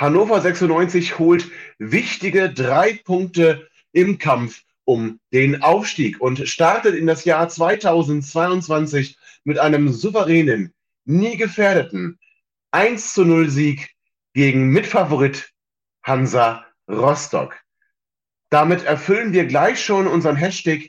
Hannover 96 holt wichtige drei Punkte im Kampf um den Aufstieg und startet in das Jahr 2022 mit einem souveränen, nie gefährdeten 1 zu 0 Sieg gegen Mitfavorit Hansa Rostock. Damit erfüllen wir gleich schon unseren Hashtag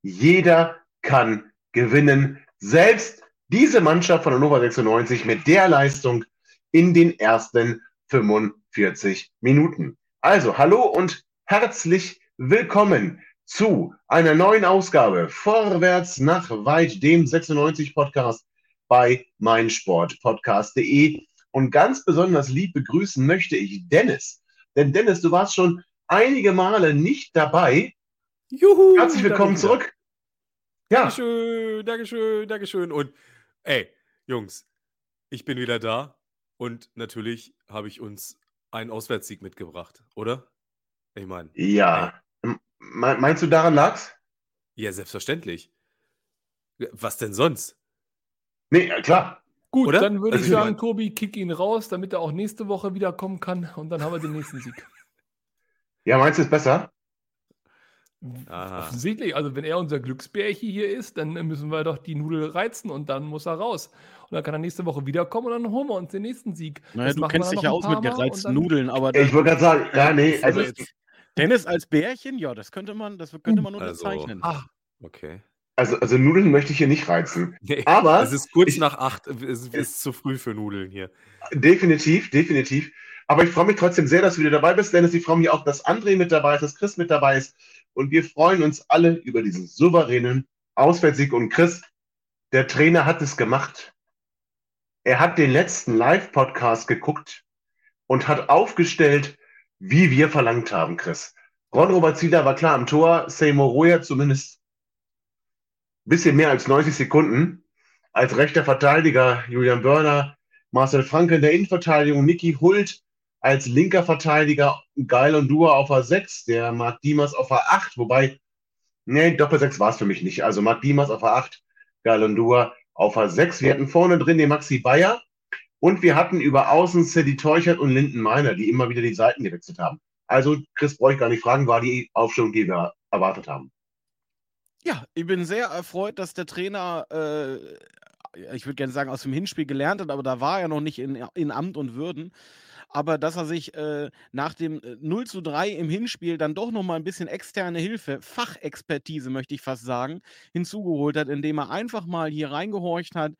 Jeder kann gewinnen. Selbst diese Mannschaft von Hannover 96 mit der Leistung in den ersten 45 Minuten. Also, hallo und herzlich willkommen zu einer neuen Ausgabe Vorwärts nach weit, dem 96 Podcast bei meinsportpodcast.de. Und ganz besonders lieb begrüßen möchte ich Dennis. Denn Dennis, du warst schon einige Male nicht dabei. Juhu! Herzlich willkommen zurück. Ja. Dankeschön, Dankeschön, Dankeschön. Und ey, Jungs, ich bin wieder da und natürlich habe ich uns einen Auswärtssieg mitgebracht, oder? Ich meine. Ja. Meinst du, daran lag's? Ja, selbstverständlich. Was denn sonst? Nee, klar. Gut, Oder? dann würde also ich sagen, Tobi, kick ihn raus, damit er auch nächste Woche wiederkommen kann und dann haben wir den nächsten Sieg. Ja, meinst du es besser? Aha. Offensichtlich, also wenn er unser Glücksbärchen hier ist, dann müssen wir doch die Nudel reizen und dann muss er raus. Und dann kann er nächste Woche wiederkommen und dann holen wir uns den nächsten Sieg. Naja, du kennst dich ja aus mit gereizten Nudeln, aber. Ich wollte gerade sagen, ja, nee, also. Dennis als Bärchen, ja, das könnte man, das könnte man unterzeichnen. Also, ah, okay. Also, also Nudeln möchte ich hier nicht reizen. Nee, aber. Es ist kurz ich, nach acht, es ist zu früh für Nudeln hier. Definitiv, definitiv. Aber ich freue mich trotzdem sehr, dass du wieder dabei bist, Dennis. Ich freue mich auch, dass André mit dabei ist, dass Chris mit dabei ist. Und wir freuen uns alle über diesen souveränen Auswärtssieg. Und Chris, der Trainer hat es gemacht. Er hat den letzten Live-Podcast geguckt und hat aufgestellt, wie wir verlangt haben, Chris. Ron-Robert Zieler war klar am Tor, Seymour Royer zumindest ein bisschen mehr als 90 Sekunden. Als rechter Verteidiger Julian Börner, Marcel Franke in der Innenverteidigung, Niki Hult als linker Verteidiger Geil und Dua auf A6, der Marc Diemers auf A8, wobei, nee, Doppel-6 war es für mich nicht. Also Marc Diemers auf A8, Geil und Dua auf A6. Wir hatten vorne drin den Maxi Bayer und wir hatten über Außen Cedi Teuchert und Linden Meiner, die immer wieder die Seiten gewechselt haben. Also, Chris, brauche ich gar nicht fragen, war die Aufstellung, die wir erwartet haben. Ja, ich bin sehr erfreut, dass der Trainer, äh, ich würde gerne sagen, aus dem Hinspiel gelernt hat, aber da war er noch nicht in, in Amt und Würden aber dass er sich äh, nach dem äh, 0 zu 3 im Hinspiel dann doch nochmal ein bisschen externe Hilfe, Fachexpertise möchte ich fast sagen, hinzugeholt hat, indem er einfach mal hier reingehorcht hat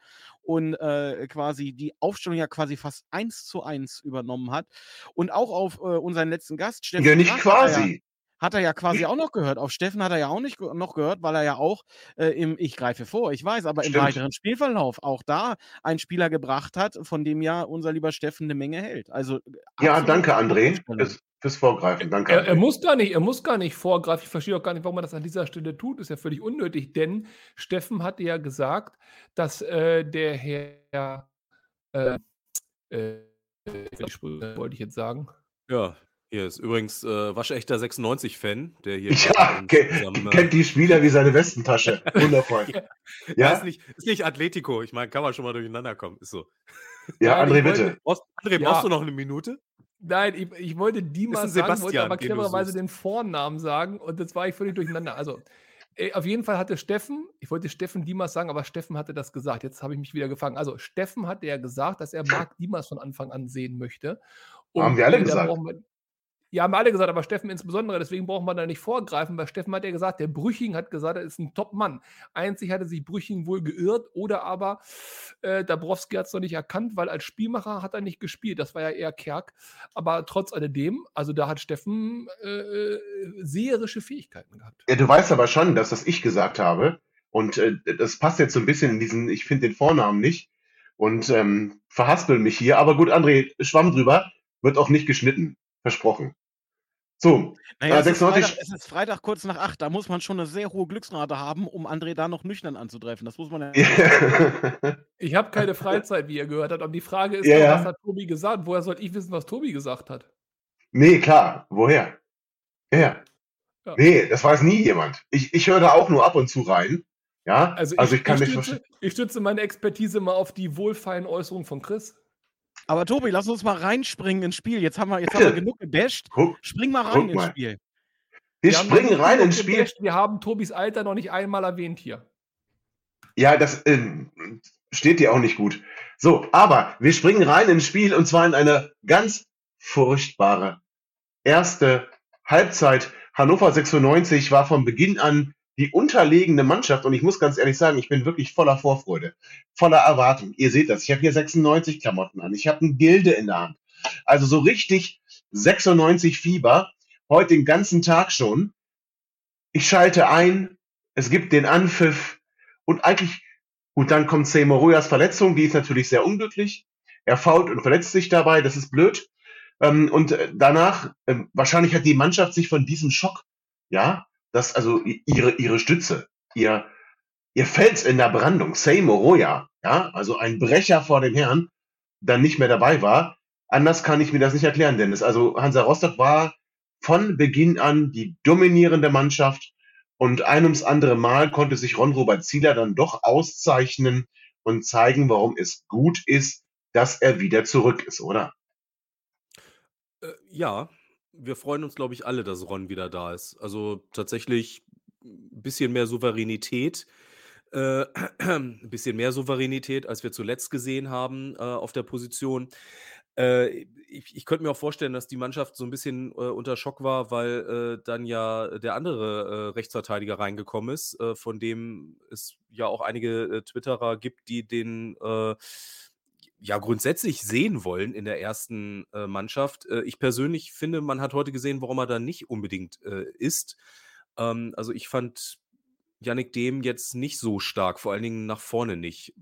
und äh, quasi die Aufstellung ja quasi fast eins zu eins übernommen hat. Und auch auf äh, unseren letzten Gast, Steffen. Ja, nicht Kraft, quasi. Hat er ja quasi auch noch gehört. Auf Steffen hat er ja auch nicht noch gehört, weil er ja auch äh, im, ich greife vor, ich weiß, aber Stimmt. im weiteren Spielverlauf auch da einen Spieler gebracht hat, von dem ja unser lieber Steffen eine Menge hält. Also ja, danke André fürs, fürs Vorgreifen. Danke. Er, er, muss gar nicht, er muss gar nicht vorgreifen. Ich verstehe auch gar nicht, warum er das an dieser Stelle tut. Ist ja völlig unnötig, denn Steffen hatte ja gesagt, dass äh, der Herr äh, äh, wollte ich jetzt sagen. Ja, hier ist übrigens äh, waschechter 96-Fan, der hier. Ja, ke zusammen, äh, kennt die Spieler wie seine Westentasche. Wundervoll. ja, ja? Ist, nicht, ist nicht Atletico. Ich meine, kann man schon mal durcheinander kommen. Ist so. Ja, André, bitte. Brauchst, André, brauchst du noch eine Minute? Nein, ich, ich wollte Dimas sagen, wollte aber clevererweise den Vornamen sagen und jetzt war ich völlig durcheinander. Also, äh, auf jeden Fall hatte Steffen, ich wollte Steffen Dimas sagen, aber Steffen hatte das gesagt. Jetzt habe ich mich wieder gefangen. Also, Steffen hatte ja gesagt, dass er Marc Dimas von Anfang an sehen möchte. Und Haben wir alle gesagt. Ja, haben alle gesagt, aber Steffen insbesondere, deswegen braucht man da nicht vorgreifen, weil Steffen hat ja gesagt, der Brüching hat gesagt, er ist ein Top-Mann. Einzig hatte sich Brüching wohl geirrt oder aber äh, Dabrowski hat es noch nicht erkannt, weil als Spielmacher hat er nicht gespielt. Das war ja eher Kerk. Aber trotz alledem, also da hat Steffen äh, äh seherische Fähigkeiten gehabt. Ja, du weißt aber schon, dass das ich gesagt habe. Und äh, das passt jetzt so ein bisschen in diesen, ich finde den Vornamen nicht. und ähm, verhaspel mich hier. Aber gut, André, Schwamm drüber, wird auch nicht geschnitten, versprochen. So, Naja, äh, es ist, Freitag, 96, es ist Freitag kurz nach acht. Da muss man schon eine sehr hohe Glücksrate haben, um André da noch nüchtern anzutreffen. Das muss man ja. Ich habe keine Freizeit, wie ihr gehört habt. Aber die Frage ist Ja, was hat Tobi gesagt? Woher soll ich wissen, was Tobi gesagt hat? nee, klar, woher? Ja. Ja. Nee, das weiß nie jemand. Ich, ich höre da auch nur ab und zu rein. Ja, Also ich, also ich kann ich, nicht stütze, verstehen. ich stütze meine Expertise mal auf die wohlfeilen Äußerungen von Chris. Aber Tobi, lass uns mal reinspringen ins Spiel. Jetzt haben wir, jetzt haben wir genug gebasht. Guck, Spring mal rein ins mal. Spiel. wir haben noch springen rein ins Spiel. gebasht. Wir haben Tobis Alter noch nicht einmal erwähnt hier. Ja, das ähm, steht dir auch nicht gut. So, aber wir springen rein ins Spiel und zwar in eine ganz furchtbare erste Halbzeit. Hannover 96 war von Beginn an die unterlegene Mannschaft und ich muss ganz ehrlich sagen, ich bin wirklich voller Vorfreude, voller Erwartung. Ihr seht das, ich habe hier 96 Klamotten an, ich habe ein Gilde in der Hand. Also so richtig 96 Fieber, heute den ganzen Tag schon. Ich schalte ein, es gibt den Anpfiff und eigentlich, gut, dann kommt Seymour Verletzung, die ist natürlich sehr unglücklich. Er fault und verletzt sich dabei, das ist blöd. Ähm, und äh, danach, ähm, wahrscheinlich hat die Mannschaft sich von diesem Schock, ja, dass also ihre, ihre Stütze, ihr, ihr Fels in der Brandung, Seymour Roya, ja, also ein Brecher vor dem Herrn, dann nicht mehr dabei war. Anders kann ich mir das nicht erklären, Dennis. Also Hansa Rostock war von Beginn an die dominierende Mannschaft und ein ums andere Mal konnte sich Ron-Robert Zieler dann doch auszeichnen und zeigen, warum es gut ist, dass er wieder zurück ist, oder? Äh, ja, wir freuen uns, glaube ich, alle, dass Ron wieder da ist. Also tatsächlich ein bisschen mehr Souveränität. Äh, ein bisschen mehr Souveränität, als wir zuletzt gesehen haben äh, auf der Position. Äh, ich, ich könnte mir auch vorstellen, dass die Mannschaft so ein bisschen äh, unter Schock war, weil äh, dann ja der andere äh, Rechtsverteidiger reingekommen ist, von dem es ja auch einige Twitterer gibt, die den ja grundsätzlich sehen wollen in der ersten äh, Mannschaft. Äh, ich persönlich finde, man hat heute gesehen, warum er da nicht unbedingt äh, ist. Ähm, also ich fand Yannick Dehm jetzt nicht so stark, vor allen Dingen nach vorne nicht.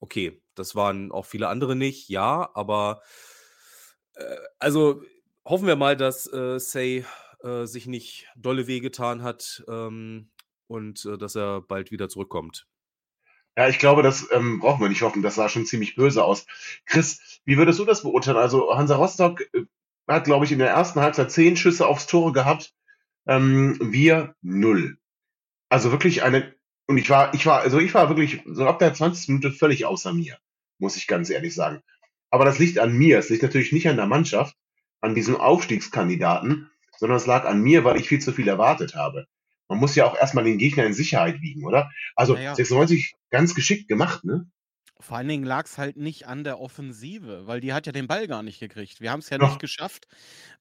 Okay, das waren auch viele andere nicht, ja, aber äh, also hoffen wir mal, dass äh, Say äh, sich nicht dolle wehgetan hat ähm, und dass er bald wieder zurückkommt. Ja, ich glaube, das ähm, brauchen wir nicht hoffen. Das sah schon ziemlich böse aus. Chris, wie würdest du das beurteilen? Also Hansa Rostock äh, hat, glaube ich, in der ersten Halbzeit zehn Schüsse aufs Tore gehabt. Ähm, wir null. Also wirklich eine, und ich war, ich war, also ich war wirklich so ab der 20. Minute völlig außer mir, muss ich ganz ehrlich sagen. Aber das liegt an mir. Es liegt natürlich nicht an der Mannschaft, an diesem Aufstiegskandidaten, sondern es lag an mir, weil ich viel zu viel erwartet habe. Man muss ja auch erstmal den Gegner in Sicherheit wiegen, oder? Also Naja. 96 ganz geschickt gemacht, ne? Vor allen Dingen lag es halt nicht an der Offensive, weil die hat ja den Ball gar nicht gekriegt. Wir haben es ja Ja. nicht geschafft,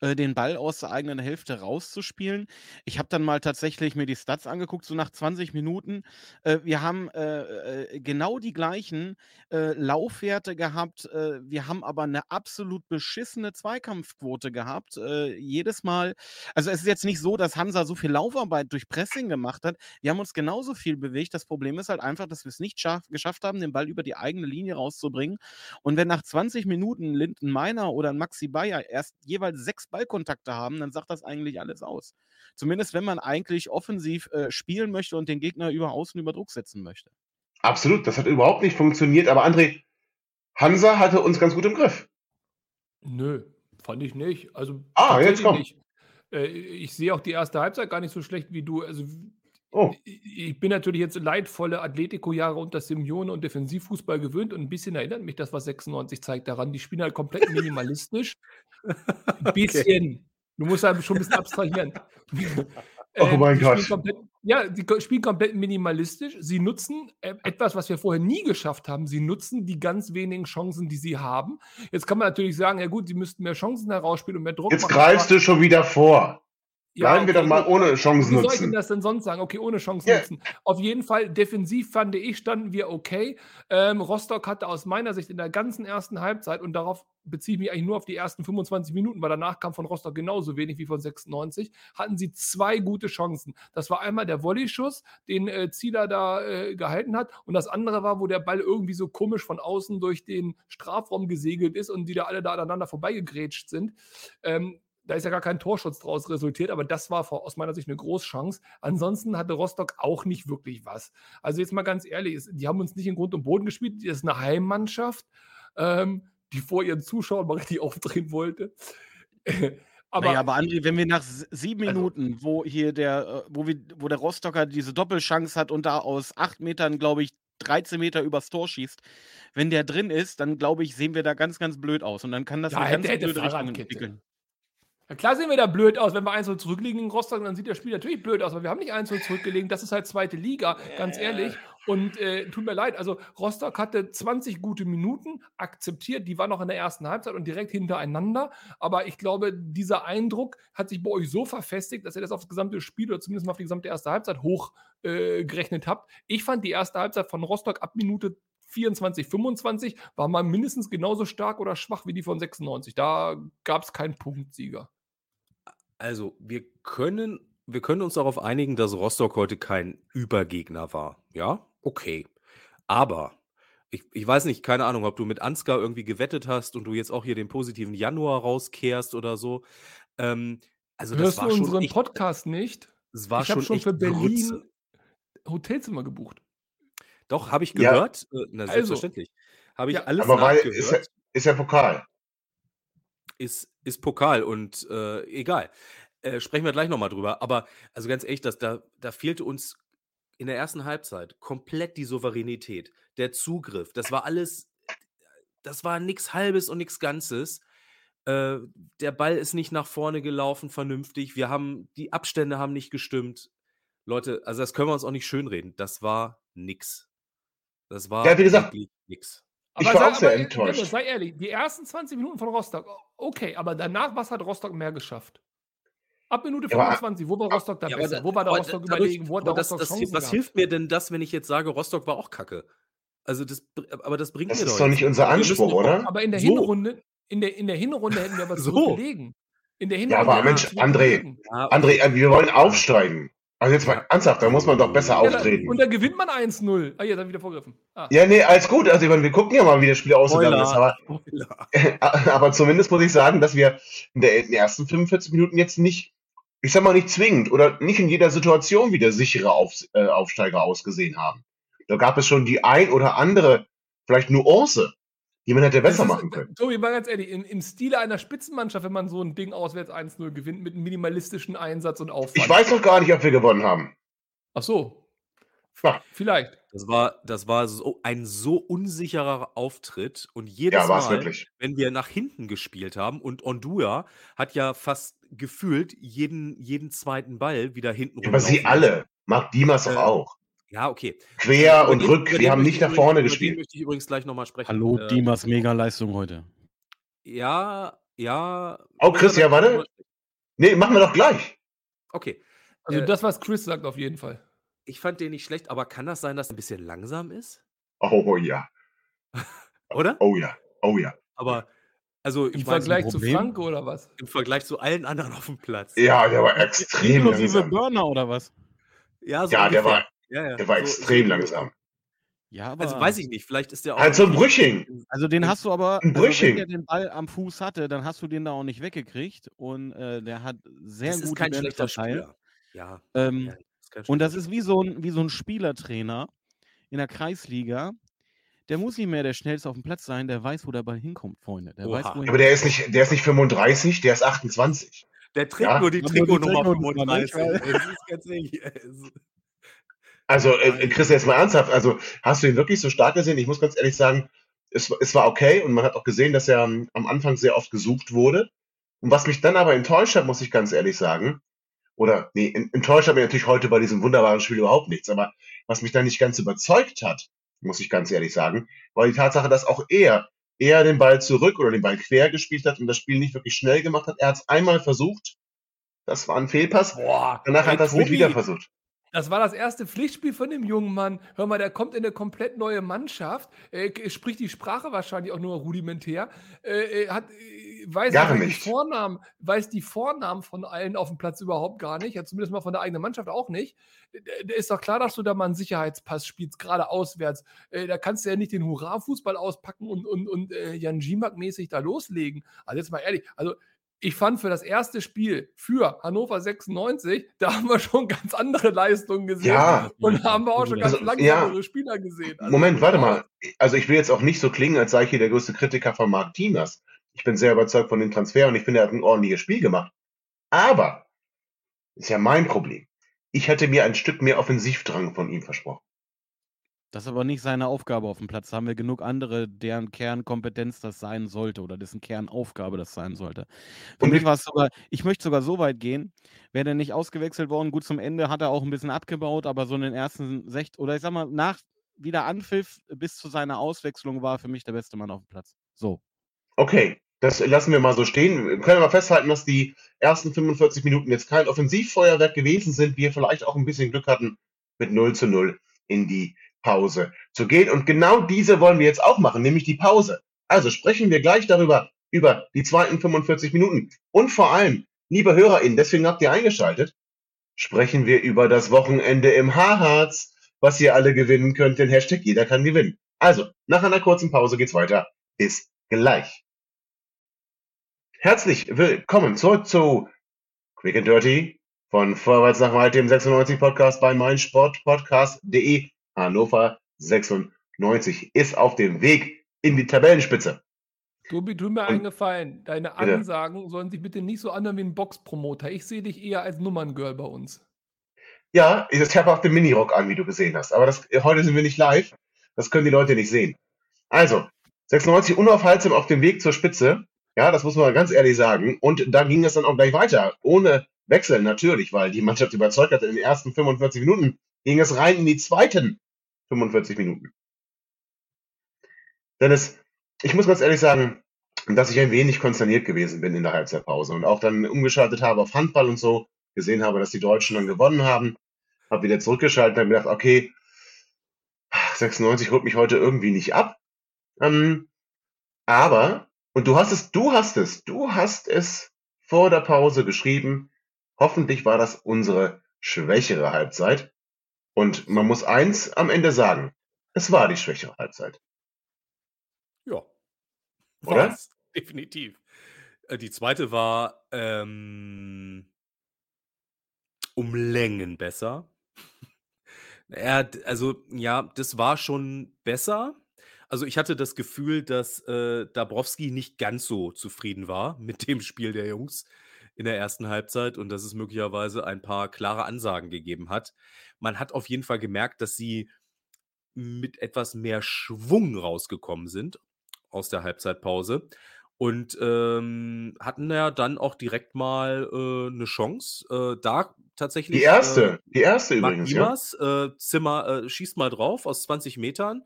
äh, den Ball aus der eigenen Hälfte rauszuspielen. Ich habe dann mal tatsächlich mir die Stats angeguckt, so nach 20 Minuten. Äh, wir haben äh, äh, genau die gleichen äh, Laufwerte gehabt. Äh, wir haben aber eine absolut beschissene Zweikampfquote gehabt. Äh, jedes Mal, also es ist jetzt nicht so, dass Hansa so viel Laufarbeit durch Pressing gemacht hat. Wir haben uns genauso viel bewegt. Das Problem ist halt einfach, dass wir es nicht schaff, geschafft haben, den Ball über die eigene Linie rauszubringen. Und wenn nach 20 Minuten Linden Meiner oder Maxi Bayer erst jeweils sechs Ballkontakte haben, dann sagt das eigentlich alles aus. Zumindest wenn man eigentlich offensiv äh, spielen möchte und den Gegner über Außen über Druck setzen möchte. Absolut, das hat überhaupt nicht funktioniert. Aber André, Hansa hatte uns ganz gut im Griff. Nö, fand ich nicht. Also Ah, jetzt komm. nicht. Äh, ich sehe auch die erste Halbzeit gar nicht so schlecht wie du. Also Oh, ich bin natürlich jetzt leidvolle Atletico-Jahre unter Simeone und Defensivfußball gewöhnt und ein bisschen erinnert mich das, was 96 zeigt, daran. Die spielen halt komplett minimalistisch. Ein bisschen. Du musst halt schon ein bisschen abstrahieren. Oh Ähm, mein Gott. Komplett, ja, die spielen komplett minimalistisch. Sie nutzen äh, etwas, was wir vorher nie geschafft haben. Sie nutzen die ganz wenigen Chancen, die sie haben. Jetzt kann man natürlich sagen, ja gut, sie müssten mehr Chancen herausspielen und mehr Druck jetzt machen. greifst aber- du schon wieder vor. Bleiben wir doch mal ohne Chancen Wie soll ich denn nutzen. das denn sonst sagen? Okay, ohne Chance Ja. nutzen. Auf jeden Fall, defensiv fand ich, standen wir okay. Ähm, Rostock hatte aus meiner Sicht in der ganzen ersten Halbzeit, und darauf beziehe ich mich eigentlich nur auf die ersten 25 Minuten, weil danach kam von Rostock genauso wenig wie von 96, hatten sie zwei gute Chancen. Das war einmal der Volleyschuss, den äh, Zieler da äh, gehalten hat, und das andere war, wo der Ball irgendwie so komisch von außen durch den Strafraum gesegelt ist und die da alle da aneinander vorbeigegrätscht sind. Ähm, da ist ja gar kein Torschutz draus resultiert, aber das war aus meiner Sicht eine Großchance. Ansonsten hatte Rostock auch nicht wirklich was. Also jetzt mal ganz ehrlich, die haben uns nicht in Grund und Boden gespielt. Das ist eine Heimmannschaft, ähm, die vor ihren Zuschauern mal richtig aufdrehen wollte. aber naja, aber André, wenn wir nach sieben Also- Minuten, wo hier der, äh, wo wir, wo der Rostocker diese Doppelchance hat und da aus acht Metern, glaube ich, 13 Meter übers Tor schießt, wenn der drin ist, dann glaube ich, sehen wir da ganz, ganz blöd aus. Und dann kann das Ja, eine hätte- ganz hätte blöde Richtung entwickeln. Ja, klar sehen wir da blöd aus, wenn wir 1 zurückliegen in Rostock, dann sieht das Spiel natürlich blöd aus, aber wir haben nicht 1 zurückgelegen, das ist halt zweite Liga, ganz ehrlich. Und äh, tut mir leid, also Rostock hatte 20 gute Minuten akzeptiert, die waren noch in der ersten Halbzeit und direkt hintereinander. Aber ich glaube, dieser Eindruck hat sich bei euch so verfestigt, dass ihr das auf das gesamte Spiel oder zumindest mal auf die gesamte erste Halbzeit hochgerechnet äh, habt. Ich fand die erste Halbzeit von Rostock ab Minute 24, 25 war mal mindestens genauso stark oder schwach wie die von 96. Da gab es keinen Punktsieger. Also, wir können, wir können uns darauf einigen, dass Rostock heute kein Übergegner war. Ja, okay. Aber ich, ich weiß nicht, keine Ahnung, ob du mit Ansgar irgendwie gewettet hast und du jetzt auch hier den positiven Januar rauskehrst oder so. Ähm, also, das Hörst du war schon unseren echt, Podcast nicht? es war ich habe schon schon für Berlin Grütze. Hotelzimmer gebucht. Doch, habe ich Ja. gehört. Äh, na, Also. selbstverständlich. Habe ich Ja, alles Aber weil, nachgehört. ist ja, ist ja Pokal. Ist, ist Pokal und äh, egal. Äh, sprechen wir gleich nochmal drüber. Aber also ganz ehrlich, das, da, da fehlte uns in der ersten Halbzeit komplett die Souveränität, der Zugriff. Das war alles, das war nichts Halbes und nichts Ganzes. Äh, der Ball ist nicht nach vorne gelaufen, vernünftig. Wir haben, die Abstände haben nicht gestimmt. Leute, also das können wir uns auch nicht schönreden. Das war nix. Das war Ja, wie gesagt, nix. Ich war auch sehr aber, enttäuscht. Sei ehrlich, die ersten 20 Minuten von Rostock, okay, aber danach, was hat Rostock mehr geschafft? Ab Minute Ja, aber- 25, wo war Rostock da Ja, aber besser? da- wo war der aber Rostock dadurch- überlegen? Wo hat der aber das, Rostock das, Chancen was hilft mir denn das, wenn ich jetzt sage, Rostock war auch kacke? Also das, aber das bringt Das mir ist doch doch jetzt nicht unser Anspruch, doch- oder? Aber in der So. Hinrunde, in der, in der Hinrunde hätten wir aber So. zurückgelegen. In der Ja, Hinrunde aber hätten wir Mensch. Ja, André, äh, wir wollen aufsteigen. Also jetzt mal Ja. ernsthaft, da muss man doch besser Ja, da, auftreten. und da gewinnt man 1-0. Ah, habe ich wieder vorgriffen. Ah. Ja, nee, alles gut. Also ich meine, wir gucken ja mal, wie das Spiel ausgegangen ist. Aber, Spoiler. aber zumindest muss ich sagen, dass wir in, der, in den ersten 45 Minuten jetzt nicht, ich sag mal nicht zwingend oder nicht in jeder Situation wie der sichere Auf, äh, Aufsteiger ausgesehen haben. Da gab es schon die ein oder andere, vielleicht Nuance, die man hätte besser ist- machen können. Tobi, mal ganz ehrlich, im, im Stile einer Spitzenmannschaft, wenn man so ein Ding auswärts 1-0 gewinnt mit einem minimalistischen Einsatz und Aufwand. Ich weiß noch gar nicht, ob wir gewonnen haben. Ach so. Ja. Vielleicht. Das war, das war so ein so unsicherer Auftritt und jedes Ja, war es Mal, wirklich. wenn wir nach hinten gespielt haben und Ondua hat ja fast gefühlt jeden, jeden zweiten Ball wieder hinten Aber sie alle. Marc Diemers doch Äh, auch. Ja, okay. Quer Über und den- rück, den haben nicht ich nach übrigens- vorne über Den gespielt. möchte ich übrigens gleich nochmal sprechen. Hallo, Äh, Dimas, mega Leistung heute. Ja, ja. Oh, Chris, ja, warte. Nee, machen wir doch gleich. Okay. Also Äh, das, was Chris sagt, auf jeden Fall. Ich fand den nicht schlecht, aber kann das sein, dass er ein bisschen langsam ist? Oh, oh ja. Oder? Oh ja. Oh ja. Aber, also, Im Vergleich zu? Franke oder was? im Vergleich zu allen anderen auf dem Platz. Ja, der war extrem Inklusive. Burner oder was? Ja, so Ja, der war, ja, ja. der war so, extrem so, langsam. Ja, aber. Also weiß ich nicht, vielleicht ist der auch. Halt so ein Brüching. Also den hast du aber, Ein also wenn Brüching. der den Ball am Fuß hatte, dann hast du den da auch nicht weggekriegt und äh, der hat sehr das gute ist kein schlechter. Spieler. Ja. Ähm, ja kein und das ist wie so ein, wie so ein Spielertrainer in der Kreisliga. Der muss nicht mehr der Schnellste auf dem Platz sein, der weiß, wo der Ball hinkommt, Freunde. Der weiß, wohin. Aber der ist nicht, der ist nicht 35, der ist 28. Der trägt Ja. nur die Trikotnummer Trikotnummer, nicht? 35. Das ist ganz ehrlich. Also, äh, Chris, jetzt mal ernsthaft. Also, hast du ihn wirklich so stark gesehen? Ich muss ganz ehrlich sagen, es, es war okay und man hat auch gesehen, dass er ähm, am Anfang sehr oft gesucht wurde. Und was mich dann aber enttäuscht hat, muss ich ganz ehrlich sagen, oder nee, en- enttäuscht hat mich natürlich heute bei diesem wunderbaren Spiel überhaupt nichts, aber was mich dann nicht ganz überzeugt hat, muss ich ganz ehrlich sagen, war die Tatsache, dass auch er eher den Ball zurück oder den Ball quer gespielt hat und das Spiel nicht wirklich schnell gemacht hat. Er hat es einmal versucht, Das war ein Fehlpass. Boah, Danach hat er es nicht wieder versucht. Das war das erste Pflichtspiel von dem jungen Mann. Hör mal, der kommt in eine komplett neue Mannschaft, äh, spricht die Sprache wahrscheinlich auch nur rudimentär, äh, hat, äh, weiß Gar die Vornamen, weiß die Vornamen von allen auf dem Platz überhaupt gar nicht, ja, zumindest mal von der eigenen Mannschaft auch nicht. Äh, Der ist doch klar, dass du da mal einen Sicherheitspass spielst, gerade auswärts. Äh, da kannst du ja nicht den Hurra-Fußball auspacken und, und, und äh, Jan Gimak-mäßig da loslegen. Also jetzt mal ehrlich, also ich fand für das erste Spiel für Hannover 96, da haben wir schon ganz andere Leistungen gesehen. Ja, Und da haben wir auch schon ganz Also, langsamere ja. Spieler gesehen. Also, Moment, warte mal. Also ich will jetzt auch nicht so klingen, als sei ich hier der größte Kritiker von Marc Tiemers. Ich bin sehr überzeugt von dem Transfer und ich finde, er hat ein ordentliches Spiel gemacht. Aber, ist ja mein Problem. Ich hätte mir ein Stück mehr Offensivdrang von ihm versprochen. Das ist aber nicht seine Aufgabe auf dem Platz. Da haben wir genug andere, deren Kernkompetenz das sein sollte oder dessen Kernaufgabe das sein sollte. Für Und mich ich- war es sogar, ich möchte sogar so weit gehen, wäre der nicht ausgewechselt worden, gut zum Ende hat er auch ein bisschen abgebaut, aber so in den ersten sech oder ich sag mal, nach wieder Anpfiff bis zu seiner Auswechslung war für mich der beste Mann auf dem Platz. So. Okay, das lassen wir mal so stehen. Wir können aber festhalten, dass die ersten 45 Minuten jetzt kein Offensivfeuerwerk gewesen sind. Wir vielleicht auch ein bisschen Glück hatten, mit 0 zu 0 in die Pause zu gehen. Und genau diese wollen wir jetzt auch machen, nämlich die Pause. Also sprechen wir gleich darüber, über die zweiten 45 Minuten. Und vor allem, liebe HörerInnen, deswegen habt ihr eingeschaltet, sprechen wir über das Wochenende im Haarharz, was ihr alle gewinnen könnt, den Hashtag jeder kann gewinnen. Also, nach einer kurzen Pause geht's weiter. Bis gleich. Herzlich willkommen zurück zu Quick and Dirty von Vorwärts nach Weit, dem 96 Podcast bei meinsportpodcast.de. Hannover 96 ist auf dem Weg in die Tabellenspitze. Tobi, tu mir Und- einen Gefallen. Deine Bitte. Ansagen sollen sich bitte nicht so anhören wie ein Boxpromoter. Ich sehe dich eher als Nummerngirl bei uns. Ja, ich habe auch den Minirock an, wie du gesehen hast. Aber das, heute sind wir nicht live. Das können die Leute nicht sehen. Also, 96 unaufhaltsam auf dem Weg zur Spitze. Ja, das muss man ganz ehrlich sagen. Und da ging es dann auch gleich weiter. Ohne Wechsel natürlich, weil die Mannschaft überzeugt hat. In den ersten 45 Minuten ging es rein in die zweiten 45 Minuten. Dennis, ich muss ganz ehrlich sagen, dass ich ein wenig konsterniert gewesen bin in der Halbzeitpause und auch dann umgeschaltet habe auf Handball und so, gesehen habe, dass die Deutschen dann gewonnen haben, habe wieder zurückgeschaltet und habe gedacht, okay, 96 holt mich heute irgendwie nicht ab. Ähm, aber, und du hast es, du hast es, du hast es vor der Pause geschrieben, hoffentlich war das unsere schwächere Halbzeit. Und man muss eins am Ende sagen, es war die schwächere Halbzeit. Ja. Oder? War's, definitiv. Äh, Die zweite war ähm, um Längen besser. Ja, also ja, das war schon besser. Also ich hatte das Gefühl, dass äh, Dabrowski nicht ganz so zufrieden war mit dem Spiel der Jungs in der ersten Halbzeit und dass es möglicherweise ein paar klare Ansagen gegeben hat. Man hat auf jeden Fall gemerkt, dass sie mit etwas mehr Schwung rausgekommen sind aus der Halbzeitpause und ähm, hatten ja dann auch direkt mal äh, eine Chance. Äh, da tatsächlich. Die erste, Äh, die erste übrigens, ja. Dimas, äh, Zimmer, äh, schießt mal drauf aus 20 Metern.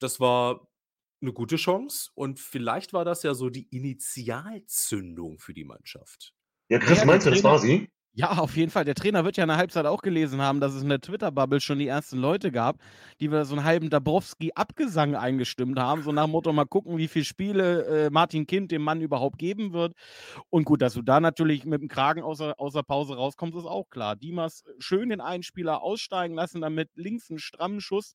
Das war eine gute Chance und vielleicht war das ja so die Initialzündung für die Mannschaft. Ja, Chris, Ja, meinst du, das Trainer- war sie? Ja, auf jeden Fall. Der Trainer wird ja in der Halbzeit auch gelesen haben, dass es in der Twitter-Bubble schon die ersten Leute gab, die wir so einen halben Dabrowski-Abgesang eingestimmt haben. So nach dem Motto, mal gucken, wie viele Spiele äh, Martin Kind dem Mann überhaupt geben wird. Und gut, dass du da natürlich mit dem Kragen aus der, aus der Pause rauskommst, ist auch klar. Dimas schön den einen Spieler aussteigen lassen, damit links einen strammen Schuss.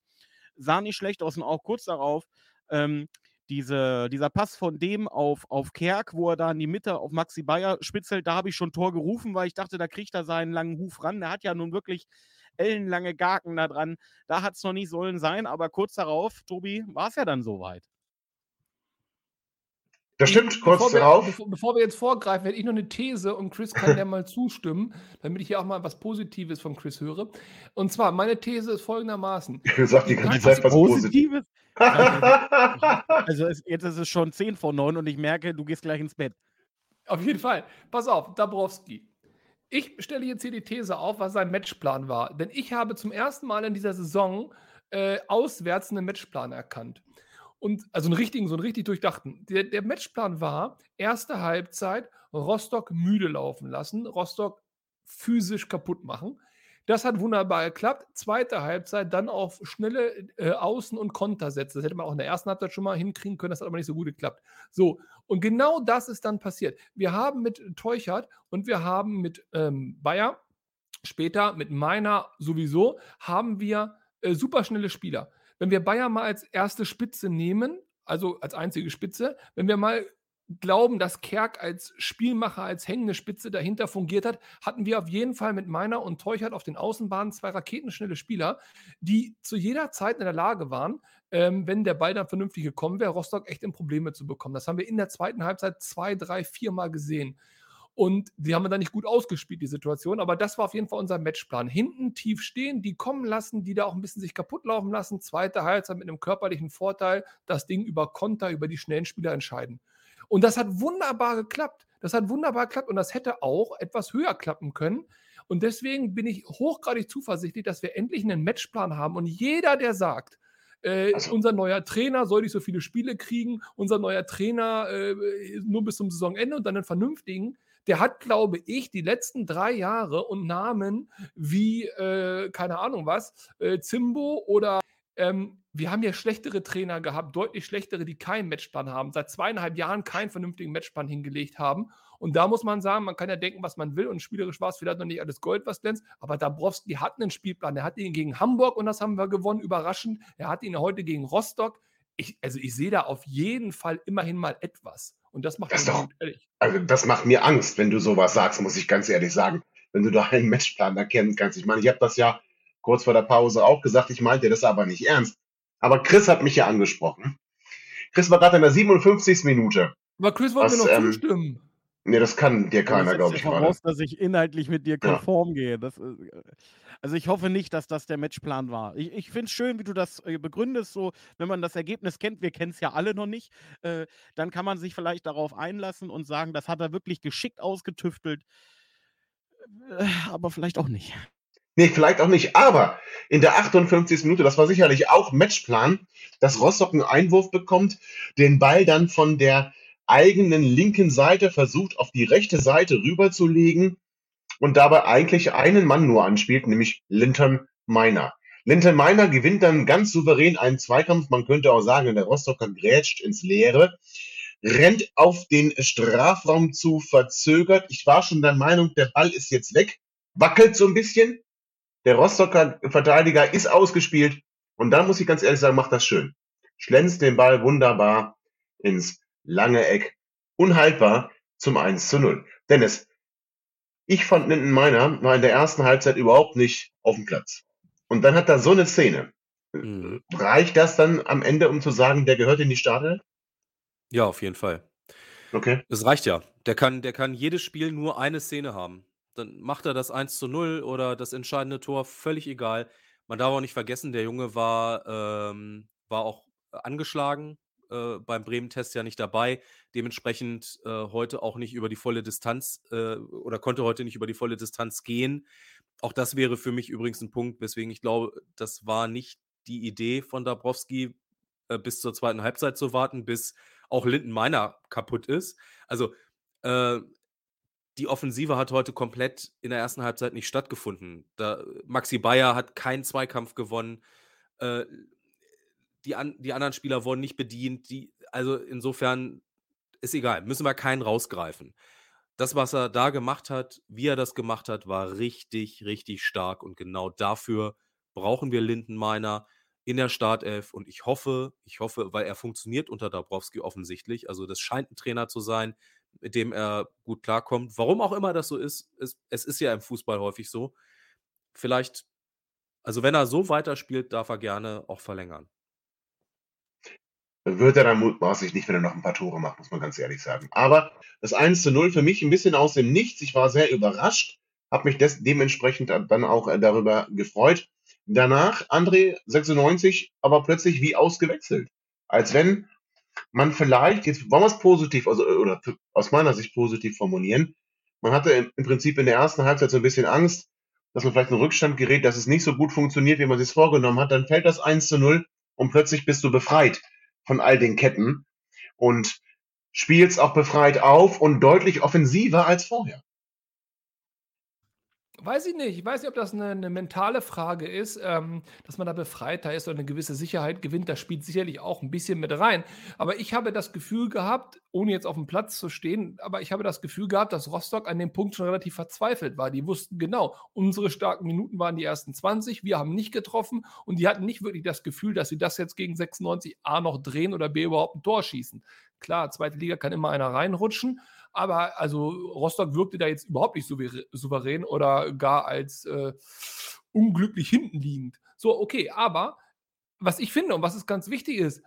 Sah nicht schlecht aus und auch kurz darauf ähm, diese, dieser Pass von dem auf, auf Kerk, wo er da in die Mitte auf Maxi Bayer spitzelt, da habe ich schon Tor gerufen, weil ich dachte, da kriegt er seinen langen Huf ran. Der hat ja nun wirklich ellenlange Gaken da dran. Da hat es noch nicht sollen sein, aber kurz darauf, Tobi, war es ja dann soweit. Das stimmt, kurz bevor wir, darauf. Bevor, bevor wir jetzt vorgreifen, hätte ich noch eine These und Chris kann der mal zustimmen, damit ich hier auch mal was Positives von Chris höre. Und zwar, meine These ist folgendermaßen. Du sagst die ganze Zeit was Positives. Also es, jetzt ist es schon 10 vor 9 und ich merke, du gehst gleich ins Bett. Auf jeden Fall. Pass auf, Dabrowski. Ich stelle jetzt hier die These auf, was sein Matchplan war. Denn ich habe zum ersten Mal in dieser Saison äh, auswärts einen Matchplan erkannt. Und also einen richtigen, so einen richtig durchdachten. Der, der Matchplan war, erste Halbzeit Rostock müde laufen lassen, Rostock physisch kaputt machen. Das hat wunderbar geklappt. Zweite Halbzeit dann auf schnelle äh, Außen- und Kontersätze. Das hätte man auch in der ersten Halbzeit schon mal hinkriegen können, das hat aber nicht so gut geklappt. So, und genau das ist dann passiert. Wir haben mit Teuchert und wir haben mit ähm, Bayer, später mit Meiner sowieso, haben wir äh, superschnelle Spieler. Wenn wir Bayer mal als erste Spitze nehmen, also als einzige Spitze, wenn wir mal glauben, dass Kerk als Spielmacher, als hängende Spitze dahinter fungiert hat, hatten wir auf jeden Fall mit Meiner und Teuchert auf den Außenbahnen zwei raketenschnelle Spieler, die zu jeder Zeit in der Lage waren, ähm, wenn der Ball dann vernünftig gekommen wäre, Rostock echt in Probleme zu bekommen. Das haben wir in der zweiten Halbzeit zwei, drei, vier Mal gesehen. Und die haben wir dann nicht gut ausgespielt, die Situation. Aber das war auf jeden Fall unser Matchplan. Hinten tief stehen, die kommen lassen, die da auch ein bisschen sich kaputt laufen lassen. Zweite Halbzeit mit einem körperlichen Vorteil, das Ding über Konter, über die schnellen Spieler entscheiden. Und das hat wunderbar geklappt. Das hat wunderbar geklappt und das hätte auch etwas höher klappen können. Und deswegen bin ich hochgradig zuversichtlich, dass wir endlich einen Matchplan haben. Und jeder, der sagt, äh, also. unser neuer Trainer soll nicht so viele Spiele kriegen, unser neuer Trainer äh, nur bis zum Saisonende und dann einen vernünftigen, der hat, glaube ich, die letzten drei Jahre und Namen wie, äh, keine Ahnung was, äh, Zimbo oder ähm, wir haben ja schlechtere Trainer gehabt, deutlich schlechtere, die keinen Matchplan haben, seit zweieinhalb Jahren keinen vernünftigen Matchplan hingelegt haben. Und da muss man sagen, man kann ja denken, was man will und spielerisch war es vielleicht noch nicht alles Gold, was glänzt, aber Dabrowski hat einen Spielplan. Er hat ihn gegen Hamburg und das haben wir gewonnen, überraschend. Er hat ihn heute gegen Rostock. Ich, also ich sehe da auf jeden Fall immerhin mal etwas. Und das macht das doch, ehrlich. Also das macht mir Angst, wenn du sowas sagst, muss ich ganz ehrlich sagen. Wenn du da einen Matchplan erkennen kannst. Ich meine, ich habe das ja kurz vor der Pause auch gesagt, ich meinte das aber nicht ernst. Aber Chris hat mich ja angesprochen. Chris war gerade in der 57. Minute. Aber Chris wollte mir noch ähm, zustimmen. Nee, das kann dir keiner, glaube ich. voraus, dass ich inhaltlich mit dir konform ja. gehe. Das, äh, also ich hoffe nicht, dass das der Matchplan war. Ich, ich finde es schön, wie du das äh, begründest. So, wenn man das Ergebnis kennt, wir kennen es ja alle noch nicht, äh, dann kann man sich vielleicht darauf einlassen und sagen, das hat er wirklich geschickt ausgetüftelt. Äh, aber vielleicht auch nicht. Nee, vielleicht auch nicht. Aber in der 58. Minute, das war sicherlich auch Matchplan, dass Rostock einen Einwurf bekommt, den Ball dann von der eigenen linken Seite versucht, auf die rechte Seite rüberzulegen und dabei eigentlich einen Mann nur anspielt, nämlich Linton Meiner. Linton Meiner gewinnt dann ganz souverän einen Zweikampf. Man könnte auch sagen, der Rostocker grätscht ins Leere, rennt auf den Strafraum zu, verzögert. Ich war schon der Meinung, der Ball ist jetzt weg, wackelt so ein bisschen. Der Rostocker Verteidiger ist ausgespielt. Und dann muss ich ganz ehrlich sagen, macht das schön. Schlänzt den Ball wunderbar ins lange Eck. Unhaltbar zum 1 zu 0. Dennis, ich fand Linden Meiner war in der ersten Halbzeit überhaupt nicht auf dem Platz. Und dann hat er so eine Szene. Mhm. Reicht das dann am Ende, um zu sagen, der gehört in die Startelf? Ja, auf jeden Fall. Okay. Das reicht ja. Der kann, der kann jedes Spiel nur eine Szene haben. Dann macht er das 1 zu 0 oder das entscheidende Tor, völlig egal. Man darf auch nicht vergessen, der Junge war, ähm, war auch angeschlagen, äh, beim Bremen-Test ja nicht dabei. Dementsprechend äh, heute auch nicht über die volle Distanz äh, oder konnte heute nicht über die volle Distanz gehen. Auch das wäre für mich übrigens ein Punkt, weswegen ich glaube, das war nicht die Idee von Dabrowski, äh, bis zur zweiten Halbzeit zu warten, bis auch Linden Meiner kaputt ist. Also äh, die Offensive hat heute komplett in der ersten Halbzeit nicht stattgefunden. Da, Maxi Bayer hat keinen Zweikampf gewonnen. Äh, die, an, die anderen Spieler wurden nicht bedient. Die, also insofern ist egal, müssen wir keinen rausgreifen. Das, was er da gemacht hat, wie er das gemacht hat, war richtig, richtig stark. Und genau dafür brauchen wir Lindenmeiner in der Startelf. Und ich hoffe, ich hoffe, weil er funktioniert unter Dabrowski offensichtlich. Also das scheint ein Trainer zu sein, mit dem er gut klarkommt. Warum auch immer das so ist, es, es ist ja im Fußball häufig so. Vielleicht, also wenn er so weiterspielt, darf er gerne auch verlängern wird er dann mutmaßlich nicht, wenn er noch ein paar Tore macht, muss man ganz ehrlich sagen. Aber das 1 zu 0 für mich ein bisschen aus dem Nichts. Ich war sehr überrascht, habe mich des, dementsprechend dann auch äh, darüber gefreut. Danach André 96, aber plötzlich wie ausgewechselt. Als wenn man vielleicht, jetzt wollen wir es positiv, also, oder aus meiner Sicht positiv formulieren, man hatte im Prinzip in der ersten Halbzeit so ein bisschen Angst, dass man vielleicht in Rückstand gerät, dass es nicht so gut funktioniert, wie man es sich vorgenommen hat. Dann fällt das 1 zu 0 und plötzlich bist du befreit von all den Ketten und spielst auch befreit auf und deutlich offensiver als vorher. Weiß ich nicht. Ich weiß nicht, ob das eine, 'ne mentale Frage ist, ähm, dass man da befreiter ist und eine gewisse Sicherheit gewinnt. Das spielt sicherlich auch ein bisschen mit rein. Aber ich habe das Gefühl gehabt, ohne jetzt auf dem Platz zu stehen, aber ich habe das Gefühl gehabt, dass Rostock an dem Punkt schon relativ verzweifelt war. Die wussten genau, unsere starken Minuten waren die ersten 20, wir haben nicht getroffen und die hatten nicht wirklich das Gefühl, dass sie das jetzt gegen 96 A noch drehen oder B überhaupt ein Tor schießen. Klar, zweite Liga kann immer einer reinrutschen, aber also Rostock wirkte da jetzt überhaupt nicht souverän oder gar als äh, unglücklich hinten liegend. So, okay, aber was ich finde und was ist ganz wichtig ist,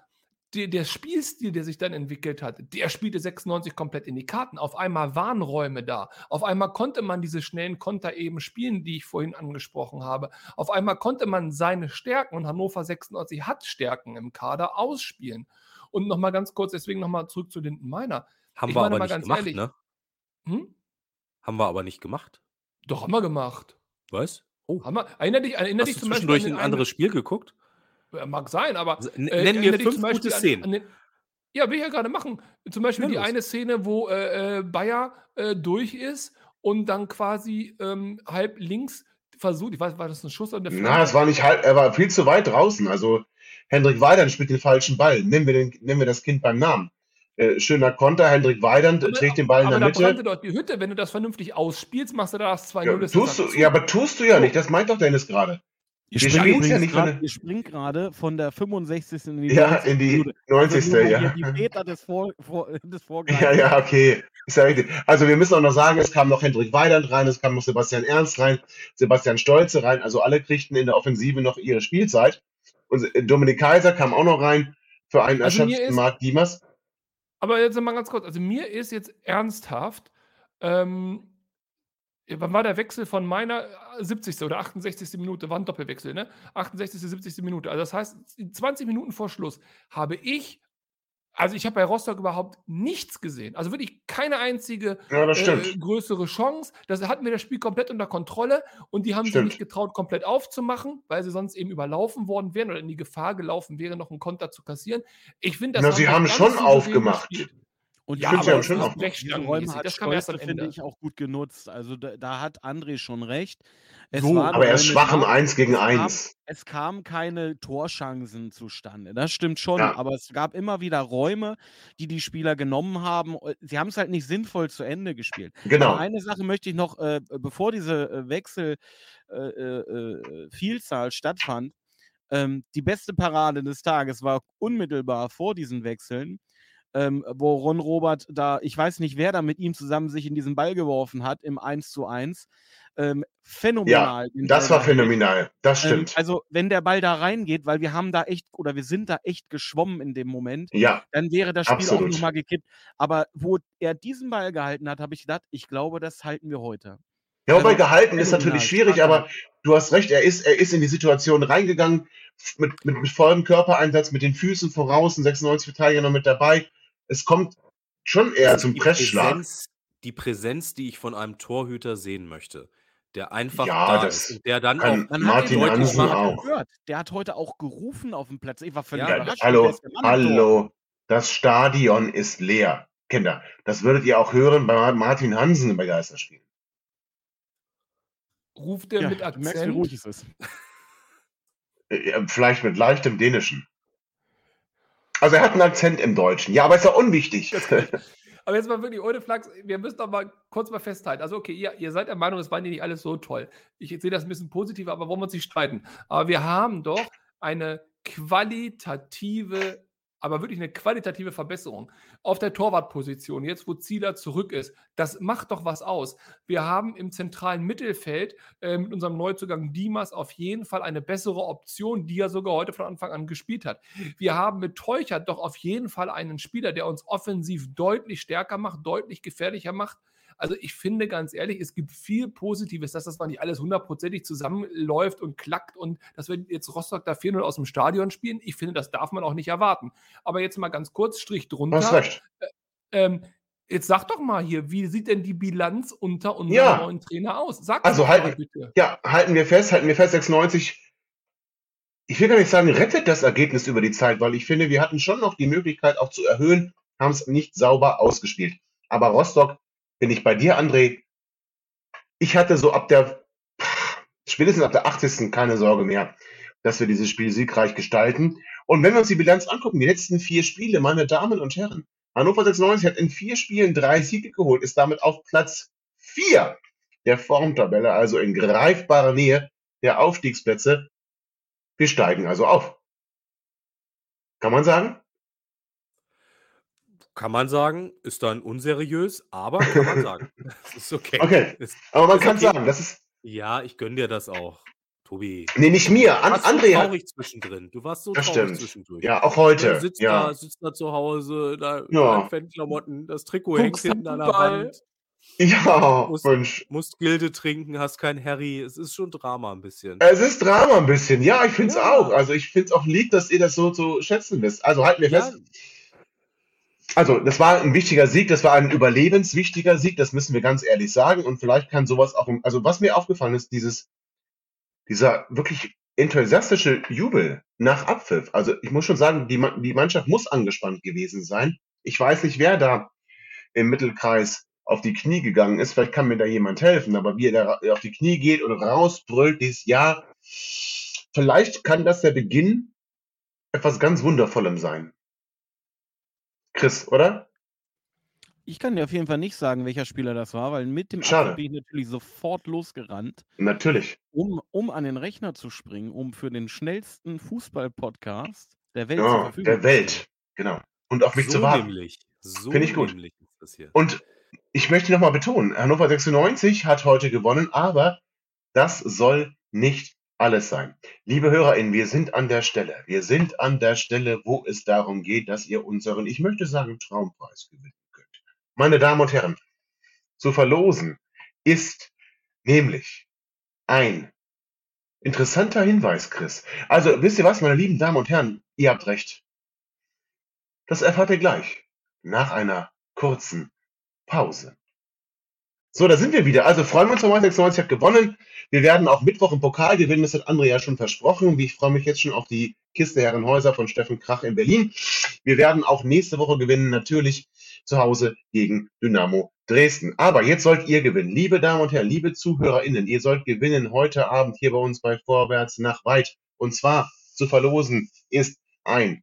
der, der, Spielstil, der sich dann entwickelt hat, der spielte 96 komplett in die Karten. Auf einmal waren Räume da. Auf einmal konnte man diese schnellen Konter eben spielen, die ich vorhin angesprochen habe. Auf einmal konnte man seine Stärken, und Hannover 96 hat Stärken im Kader, ausspielen. Und nochmal ganz kurz, deswegen nochmal zurück zu Linden Meiner. Haben ich wir aber nicht gemacht, ehrlich, ne? Hm? Haben wir aber nicht gemacht. Doch, haben wir gemacht. Was? Oh. Haben wir, erinner dich, erinner Hast dich du zum zwischendurch Beispiel ein anderes Spiel geguckt? Mag sein, aber. äh, Nenn mir fünf gute Szenen. An, an den, ja, will ich ja gerade machen. Zum Beispiel die eine Szene, wo äh, äh, Bayer äh, durch ist und dann quasi ähm, halb links versucht, ich weiß, war das ein Schuss an der Flanke? Na, es war nicht halb, er war viel zu weit draußen. Also Hendrik Weidern spielt den falschen Ball. Nennen wir, den, nennen wir das Kind beim Namen. Äh, schöner Konter, Hendrik Weidand aber, trägt den Ball in der Mitte. Aber da dort die Hütte, wenn du das vernünftig ausspielst, machst du da das 2-0. Ja, tust du, ja, aber tust du ja nicht, das meint doch Dennis gerade. Wir springen, ja nicht grad, wir springen gerade von der 65. in die ja, 90. In die 90. Also ja. Die Väter des, Vor, vor, des Ja, ja, okay. Ist ja richtig. Also wir müssen auch noch sagen, es kam noch Hendrik Weidand rein, es kam noch Sebastian Ernst rein, Sebastian Stolze rein. Also alle kriegten in der Offensive noch ihre Spielzeit. Und Dominik Kaiser kam auch noch rein für einen also erschöpften Marc Diemers. Aber jetzt mal ganz kurz, also mir ist jetzt ernsthaft, ähm, wann war der Wechsel von meiner 70. Äh, oder 68. Minute, war ein Doppelwechsel, ne? 68. 70. Minute. Also das heißt, 20 Minuten vor Schluss habe ich also ich habe bei Rostock überhaupt nichts gesehen. Also wirklich keine einzige ja, äh, größere Chance. Das hatten wir das Spiel komplett unter Kontrolle und die haben stimmt. sich nicht getraut, komplett aufzumachen, weil sie sonst eben überlaufen worden wären oder in die Gefahr gelaufen wären, noch einen Konter zu kassieren. Ich finde, das Na, sie haben schon aufgemacht. Gespielt. Und ja, aber haben schon auch Räume hat das erst finde ich auch gut genutzt. Also da, da hat André schon recht. So, aber er ist schwach im 1 gegen 1. Es kamen keine Torchancen zustande. Das stimmt schon, ja. aber es gab immer wieder Räume, die die Spieler genommen haben. Sie haben es halt nicht sinnvoll zu Ende gespielt. Genau. Aber eine Sache möchte ich noch, äh, bevor diese äh, Wechsel äh, äh, Vielzahl stattfand, ähm, die beste Parade des Tages war unmittelbar vor diesen Wechseln ähm, wo Ron Robert da, ich weiß nicht, wer da mit ihm zusammen sich in diesen Ball geworfen hat, im 1 zu 1. Ähm, phänomenal. Ja, das war phänomenal, das ähm, stimmt. Ähm, also, wenn der Ball da reingeht, weil wir haben da echt, oder wir sind da echt geschwommen in dem Moment, ja, dann wäre das Spiel absolut. auch nochmal gekippt. Aber wo er diesen Ball gehalten hat, habe ich gedacht, ich glaube, das halten wir heute. Ja, wobei also, gehalten ist natürlich schwierig, aber du hast recht, er ist, er ist in die Situation reingegangen, mit, mit, mit vollem Körpereinsatz, mit den Füßen voraus, 96 Verteidiger noch mit dabei es kommt schon eher also zum die Pressschlag. Präsenz, die Präsenz, die ich von einem Torhüter sehen möchte. Der einfach ja, da ist. Der dann auch. Martin Hansen auch. Gehört. Der hat heute auch gerufen auf dem Platz. Ich war völlig ja, Hallo, hallo. Das Stadion ist leer. Kinder, das würdet ihr auch hören bei Martin Hansen im Begeisterspiel. Ruft er ja, mit Akzent? Merkst, wie ruhig es ist. Äh, vielleicht mit leichtem Dänischen. Also er hat einen Akzent im Deutschen. Ja, aber ist ja unwichtig. Aber jetzt mal wirklich ohne Flachs, wir müssen doch mal kurz mal festhalten. Also, okay, ihr, ihr seid der Meinung, es war nicht alles so toll. Ich sehe das ein bisschen positiv, aber wollen wir uns nicht streiten. Aber wir haben doch eine qualitative aber wirklich eine qualitative Verbesserung. Auf der Torwartposition, jetzt wo Zieler zurück ist, das macht doch was aus. Wir haben im zentralen Mittelfeld äh, mit unserem Neuzugang Dimas auf jeden Fall eine bessere Option, die er sogar heute von Anfang an gespielt hat. Wir haben mit Teuchert doch auf jeden Fall einen Spieler, der uns offensiv deutlich stärker macht, deutlich gefährlicher macht also ich finde ganz ehrlich, es gibt viel Positives, dass das mal nicht alles hundertprozentig zusammenläuft und klackt und dass wir jetzt Rostock da 4-0 aus dem Stadion spielen. Ich finde, das darf man auch nicht erwarten. Aber jetzt mal ganz kurz, Strich drunter. Hast recht. Äh, ähm, Jetzt sag doch mal hier, wie sieht denn die Bilanz unter unserem ja. neuen Trainer aus? Sag also halten, bitte. Ja, halten wir fest, halten wir fest, 96. Ich will gar nicht sagen, rettet das Ergebnis über die Zeit, weil ich finde, wir hatten schon noch die Möglichkeit auch zu erhöhen, haben es nicht sauber ausgespielt. Aber Rostock bin ich bei dir, André. Ich hatte so ab der spätestens ab der 80. keine Sorge mehr, dass wir dieses Spiel siegreich gestalten. Und wenn wir uns die Bilanz angucken, die letzten vier Spiele, meine Damen und Herren, Hannover 96 hat in vier Spielen drei Siege geholt, ist damit auf Platz vier der Formtabelle, also in greifbarer Nähe der Aufstiegsplätze. Wir steigen also auf. Kann man sagen? Kann man sagen, ist dann unseriös, aber kann man sagen. Das ist okay. Okay, Ist, aber man kann okay. sagen, das ist, Ja, ich gönne dir das auch, Tobi. nee, nicht mir, Du An warst so André hat, traurig zwischendrin. Du warst so das traurig stimmt. zwischendurch. Ja, auch heute, sitzt ja. da, sitzt da zu Hause, da in Ja, deinen Fanklamotten, das Trikot hängt hinten an der. Wand, ja, musst, Mensch. musst Gilde trinken, hast kein Harry. Es ist schon Drama ein bisschen. Es ist Drama ein bisschen. Ja, ich finde es auch. Ja, Also ich finde es auch lieb, dass ihr das so zu schätzen wisst. Also halten wir ja, fest. Also das war ein wichtiger Sieg, das war ein überlebenswichtiger Sieg, das müssen wir ganz ehrlich sagen. Und vielleicht kann sowas auch, also was mir aufgefallen ist, dieses, dieser wirklich enthusiastische Jubel nach Abpfiff. Also ich muss schon sagen, die, die Mannschaft muss angespannt gewesen sein. Ich weiß nicht, wer da im Mittelkreis auf die Knie gegangen ist. Vielleicht kann mir da jemand helfen, aber wie er da auf die Knie geht und rausbrüllt, dieses Jahr, vielleicht kann das der Beginn etwas ganz Wundervollem sein. Chris, oder? Ich kann dir auf jeden Fall nicht sagen, welcher Spieler das war, weil mit dem Schade. bin ich natürlich sofort losgerannt, Natürlich. um, um an den Rechner zu springen, um für den schnellsten Fußball-Podcast der Welt zur Ja, Verfügung der zu Welt. Genau. Und auf mich zu so warten. nämlich. So Finde ich gut. nämlich ist das hier. Und ich möchte nochmal betonen, Hannover 96 hat heute gewonnen, aber das soll nicht alles sein. Liebe HörerInnen, wir sind an der Stelle. Wir sind an der Stelle, wo es darum geht, dass ihr unseren, ich möchte sagen, Traumpreis gewinnen könnt. Meine Damen und Herren, zu verlosen ist nämlich ein interessanter Hinweis, Chris. Also, wisst ihr was, meine lieben Damen und Herren, ihr habt recht. Das erfahrt ihr gleich. Nach einer kurzen Pause. So, da sind wir wieder. Also freuen wir uns, Hannover 96 hat gewonnen. Wir werden auch Mittwoch im Pokal gewinnen, das hat André ja schon versprochen. Ich freue mich jetzt schon auf die Kiste Herrenhäuser von Steffen Krach in Berlin. Wir werden auch nächste Woche gewinnen, natürlich zu Hause gegen Dynamo Dresden. Aber jetzt sollt ihr gewinnen. Liebe Damen und Herren, liebe ZuhörerInnen, ihr sollt gewinnen heute Abend hier bei uns bei Vorwärts nach Weit. Und zwar zu verlosen ist ein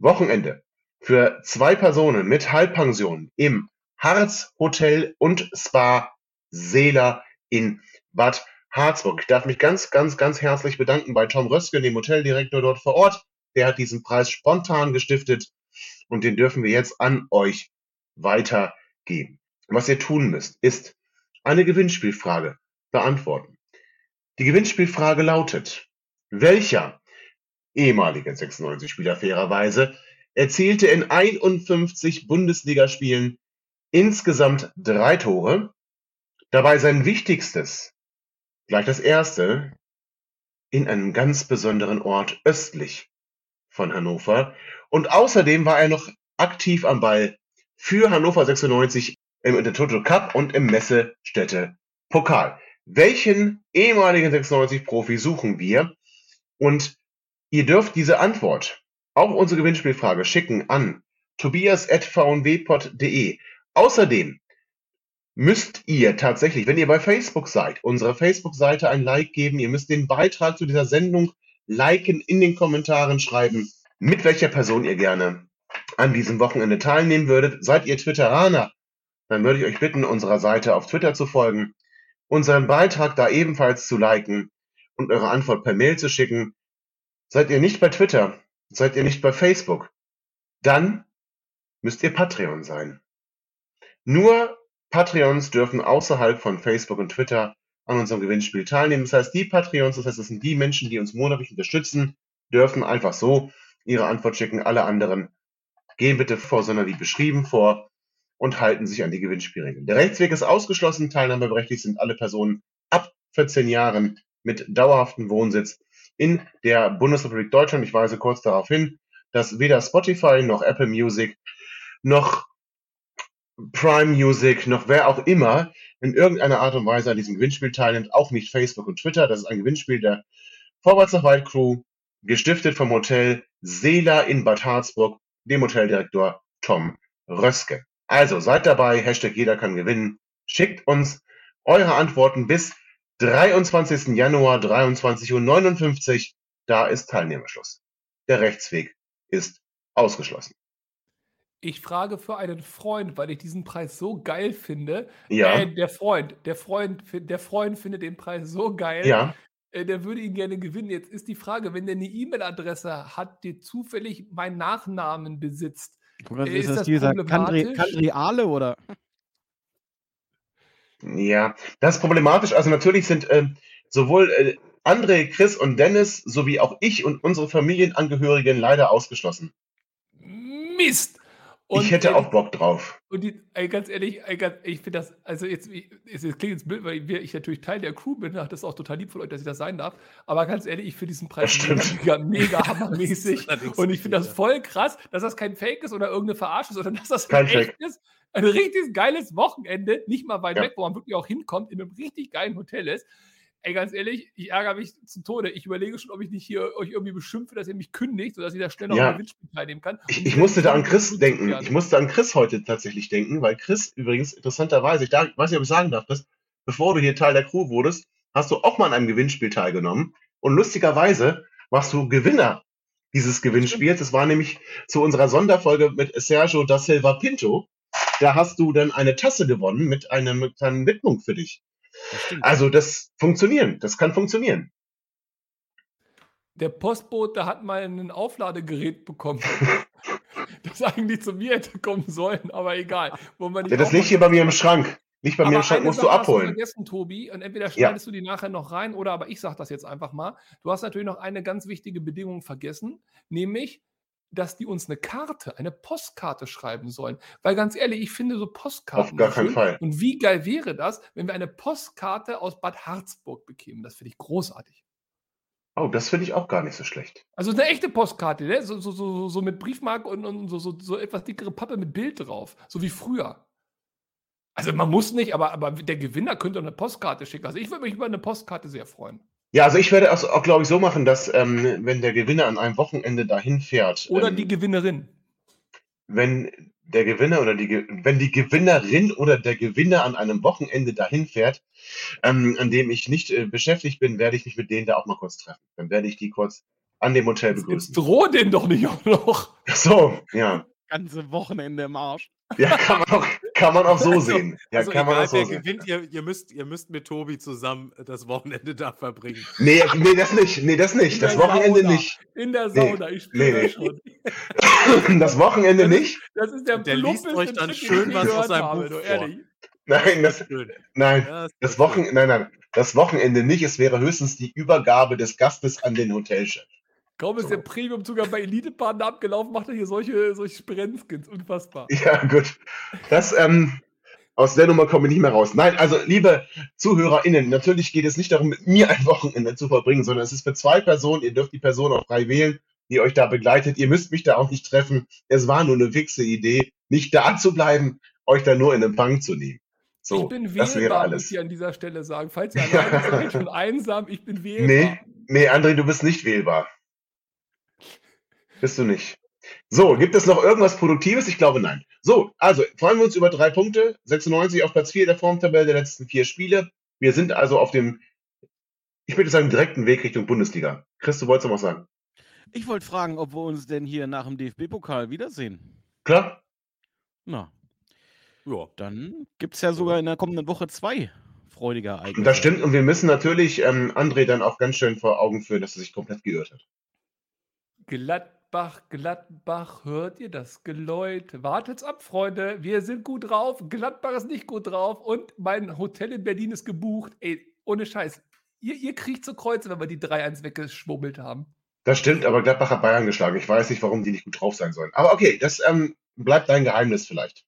Wochenende für zwei Personen mit Halbpension im Harz Hotel und Spa Seeler in Bad Harzburg. Ich darf mich ganz, ganz, ganz herzlich bedanken bei Tom Rösken, dem Hoteldirektor dort vor Ort. Der hat diesen Preis spontan gestiftet und den dürfen wir jetzt an euch weitergeben. Was ihr tun müsst, ist eine Gewinnspielfrage beantworten. Die Gewinnspielfrage lautet, welcher ehemalige 96-Spieler fairerweise erzielte in 51 Bundesligaspielen insgesamt drei Tore, dabei sein wichtigstes, gleich das erste, in einem ganz besonderen Ort östlich von Hannover. Und außerdem war er noch aktiv am Ball für Hannover 96 im Intertoto Cup und im Messestätte Pokal. Welchen ehemaligen 96-Profi suchen wir? Und ihr dürft diese Antwort, auch unsere Gewinnspielfrage, schicken an tobias.vnwpod.de. Außerdem müsst ihr tatsächlich, wenn ihr bei Facebook seid, unserer Facebook-Seite ein Like geben. Ihr müsst den Beitrag zu dieser Sendung liken, in den Kommentaren schreiben, mit welcher Person ihr gerne an diesem Wochenende teilnehmen würdet. Seid ihr Twitteraner, dann würde ich euch bitten, unserer Seite auf Twitter zu folgen, unseren Beitrag da ebenfalls zu liken und eure Antwort per Mail zu schicken. Seid ihr nicht bei Twitter, seid ihr nicht bei Facebook, dann müsst ihr Patreon sein. Nur Patreons dürfen außerhalb von Facebook und Twitter an unserem Gewinnspiel teilnehmen. Das heißt, die Patreons, das heißt, das sind die Menschen, die uns monatlich unterstützen, dürfen einfach so ihre Antwort schicken. Alle anderen gehen bitte vor, sondern wie beschrieben vor und halten sich an die Gewinnspielregeln. Der Rechtsweg ist ausgeschlossen. Teilnahmeberechtigt sind alle Personen ab 14 Jahren mit dauerhaftem Wohnsitz in der Bundesrepublik Deutschland. Ich weise kurz darauf hin, dass weder Spotify noch Apple Music noch Prime Music noch wer auch immer in irgendeiner Art und Weise an diesem Gewinnspiel teilnimmt, auch nicht Facebook und Twitter. Das ist ein Gewinnspiel der Vorwärts nach Weit Crew, gestiftet vom Hotel Seela in Bad Harzburg, dem Hoteldirektor Tom Röske. Also seid dabei, Hashtag jeder kann gewinnen. Schickt uns eure Antworten bis 23. Januar 23.59 Uhr. Da ist Teilnehmerschluss. Der Rechtsweg ist ausgeschlossen. Ich frage für einen Freund, weil ich diesen Preis so geil finde. Ja. Äh, der Freund, der Freund, der Freund findet den Preis so geil. Ja, Äh, der würde ihn gerne gewinnen. Jetzt ist die Frage, wenn der eine E-Mail-Adresse hat, die zufällig meinen Nachnamen besitzt. Was Ist ist das das dieser Kandri, problematisch? Kandriale oder? ja. Das ist problematisch. Also natürlich sind ähm, sowohl äh, André, Chris und Dennis sowie auch ich und unsere Familienangehörigen leider ausgeschlossen. Mist! Und, ich hätte auch Bock drauf. Und die, ey, ganz ehrlich, ey, ganz, ich finde das, also jetzt, ich- es klingt jetzt blöd, weil ich natürlich Teil der Crew bin, das ist auch total lieb von euch, dass ich das sein darf. Aber ganz ehrlich, ich finde diesen Preis mega, mega hammermäßig. Und ich finde das voll krass, dass das kein Fake ist oder irgendeine Verarsche, sondern dass das Kein ein Fake. echtes, ein richtig geiles Wochenende, nicht mal weit Ja. weg, wo man wirklich auch hinkommt, in einem richtig geilen Hotel ist. Ey, ganz ehrlich, ich ärgere mich zu Tode. Ich überlege schon, ob ich nicht hier euch irgendwie beschimpfe, dass ihr mich kündigt, sodass ich da schnell noch Ja. am Gewinnspiel teilnehmen kann. Ich, ich musste da an Chris denken. Ich musste an Chris heute tatsächlich denken, weil Chris übrigens interessanterweise, ich, ich weiß nicht, ob ich sagen darf, Chris, bevor du hier Teil der Crew wurdest, hast du auch mal an einem Gewinnspiel teilgenommen. Und lustigerweise warst du Gewinner dieses Gewinnspiels. Das war nämlich zu unserer Sonderfolge mit Sergio da Silva Pinto. Da hast du dann eine Tasse gewonnen mit einer kleinen Widmung für dich. Das. Also das funktionieren, das kann funktionieren. Der Postbote hat mal ein Aufladegerät bekommen. das eigentlich zu mir hätte kommen sollen, aber egal. Wo man Ja, das liegt hier bei mir im Schrank. Liegt bei mir im Aber Schrank, musst du Sache hast abholen. vergessen, Tobi, und entweder Ja. schneidest du die nachher noch rein oder aber ich sage das jetzt einfach mal. Du hast natürlich noch eine ganz wichtige Bedingung vergessen, nämlich, dass die uns eine Karte, eine Postkarte schreiben sollen. Weil ganz ehrlich, ich finde so Postkarten. Auf gar keinen schön. Fall. Und wie geil wäre das, wenn wir eine Postkarte aus Bad Harzburg bekämen? Das finde ich großartig. Oh, das finde ich auch gar nicht so schlecht. Also eine echte Postkarte, ne? so, so, so, so mit Briefmarke und, und so, so, so etwas dickere Pappe mit Bild drauf, so wie früher. Also man muss nicht, aber, aber der Gewinner könnte eine Postkarte schicken. Also ich würde mich über eine Postkarte sehr freuen. Ja, also ich werde es auch, glaube ich, so machen, dass ähm, wenn der Gewinner an einem Wochenende dahin fährt, Oder ähm, die Gewinnerin. wenn der Gewinner oder die, wenn die Gewinnerin oder der Gewinner an einem Wochenende dahin fährt, ähm, an dem ich nicht äh, beschäftigt bin, werde ich mich mit denen da auch mal kurz treffen. Dann werde ich die kurz an dem Hotel Jetzt begrüßen. droh den doch nicht auch noch. Ach So, ja. Ganze Wochenende im Arsch. Ja, kann man auch, kann man auch so Also- sehen. Ja, also kann man egal, auch so wer sehen. gewinnt, ihr, ihr, müsst, ihr müsst mit Tobi zusammen das Wochenende da verbringen. Nee, nee, das nicht. Nee, das nicht. In Das Wochenende Sauna. nicht. In der Nee, Sauna, ich spüre nee, das nee. schon. Das Wochenende Das ist- nicht. Das ist der Der liest euch dann Trick, schön was aus seinem habe, Buch vor. Nein, das, nein. Ja, Das Wochenende, nein, nein, das Wochenende nicht. Es wäre höchstens die Übergabe des Gastes an den Hotelchef. Kaum ist der Premium sogar bei Elite-Partner abgelaufen, macht er hier solche, solche Sprenzskins. Unfassbar. Ja, gut. Das, ähm, aus der Nummer komme ich nicht mehr raus. Nein, also, liebe ZuhörerInnen, natürlich geht es nicht darum, mit mir ein Wochenende zu verbringen, sondern es ist für zwei Personen. Ihr dürft die Person auch frei wählen, die euch da begleitet. Ihr müsst mich da auch nicht treffen. Es war nur eine fixe Idee, nicht da zu bleiben, euch da nur in Empfang zu nehmen. So, ich bin das wäre wählbar, muss alles. ich an dieser Stelle sagen. Falls ihr alleine seid und einsam, ich bin wählbar. Nee, nee, André, du bist nicht wählbar. Bist du nicht. So, gibt es noch irgendwas Produktives? Ich glaube nein. So, also freuen wir uns über drei Punkte. 96 auf Platz 4 der Formtabelle der letzten vier Spiele. Wir sind also auf dem, ich würde sagen, direkten Weg Richtung Bundesliga. Chris, du wolltest noch was sagen? Ich wollte fragen, ob wir uns denn hier nach dem DFB-Pokal wiedersehen. Klar? Na, Ja. dann gibt es ja sogar in der kommenden Woche zwei freudige Ereignisse. Das stimmt und wir müssen natürlich ähm, André dann auch ganz schön vor Augen führen, dass er sich komplett geirrt hat. Gladbach, Gladbach, hört ihr das Geläut? Wartet's ab, Freunde. Wir sind gut drauf. Gladbach ist nicht gut drauf. Und mein Hotel in Berlin ist gebucht. Ey, ohne Scheiß. Ihr, ihr kriegt zu Kreuze, wenn wir die 3-1 weggeschwubbelt haben. Das stimmt, aber Gladbach hat Bayern geschlagen. Ich weiß nicht, warum die nicht gut drauf sein sollen. Aber okay, das ähm, bleibt dein Geheimnis vielleicht.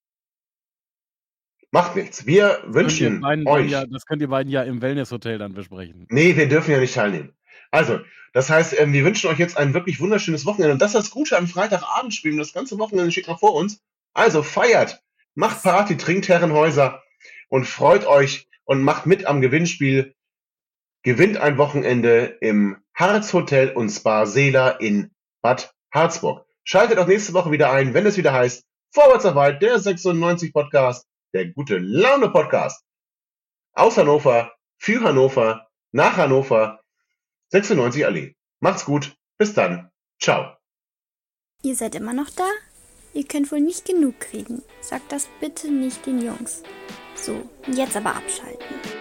Macht nichts. Wir wünschen euch. Ja, das könnt ihr beiden ja im Wellness-Hotel dann besprechen. Nee, wir dürfen ja nicht teilnehmen. Also, das heißt, ähm, wir wünschen euch jetzt ein wirklich wunderschönes Wochenende. Und das ist das Gute am Freitagabendspielen. Das ganze Wochenende steht noch vor uns. Also feiert, macht Party, trinkt Herrenhäuser und freut euch und macht mit am Gewinnspiel. Gewinnt ein Wochenende im Harz Hotel und Spa Seela in Bad Harzburg. Schaltet auch nächste Woche wieder ein, wenn es wieder heißt Vorwärtsarbeit, der 96 Podcast, der gute Laune Podcast aus Hannover für Hannover, nach Hannover, 96 Allee. Macht's gut. Bis dann. Ciao. Ihr seid immer noch da? Ihr könnt wohl nicht genug kriegen. Sagt das bitte nicht den Jungs. So, jetzt aber abschalten.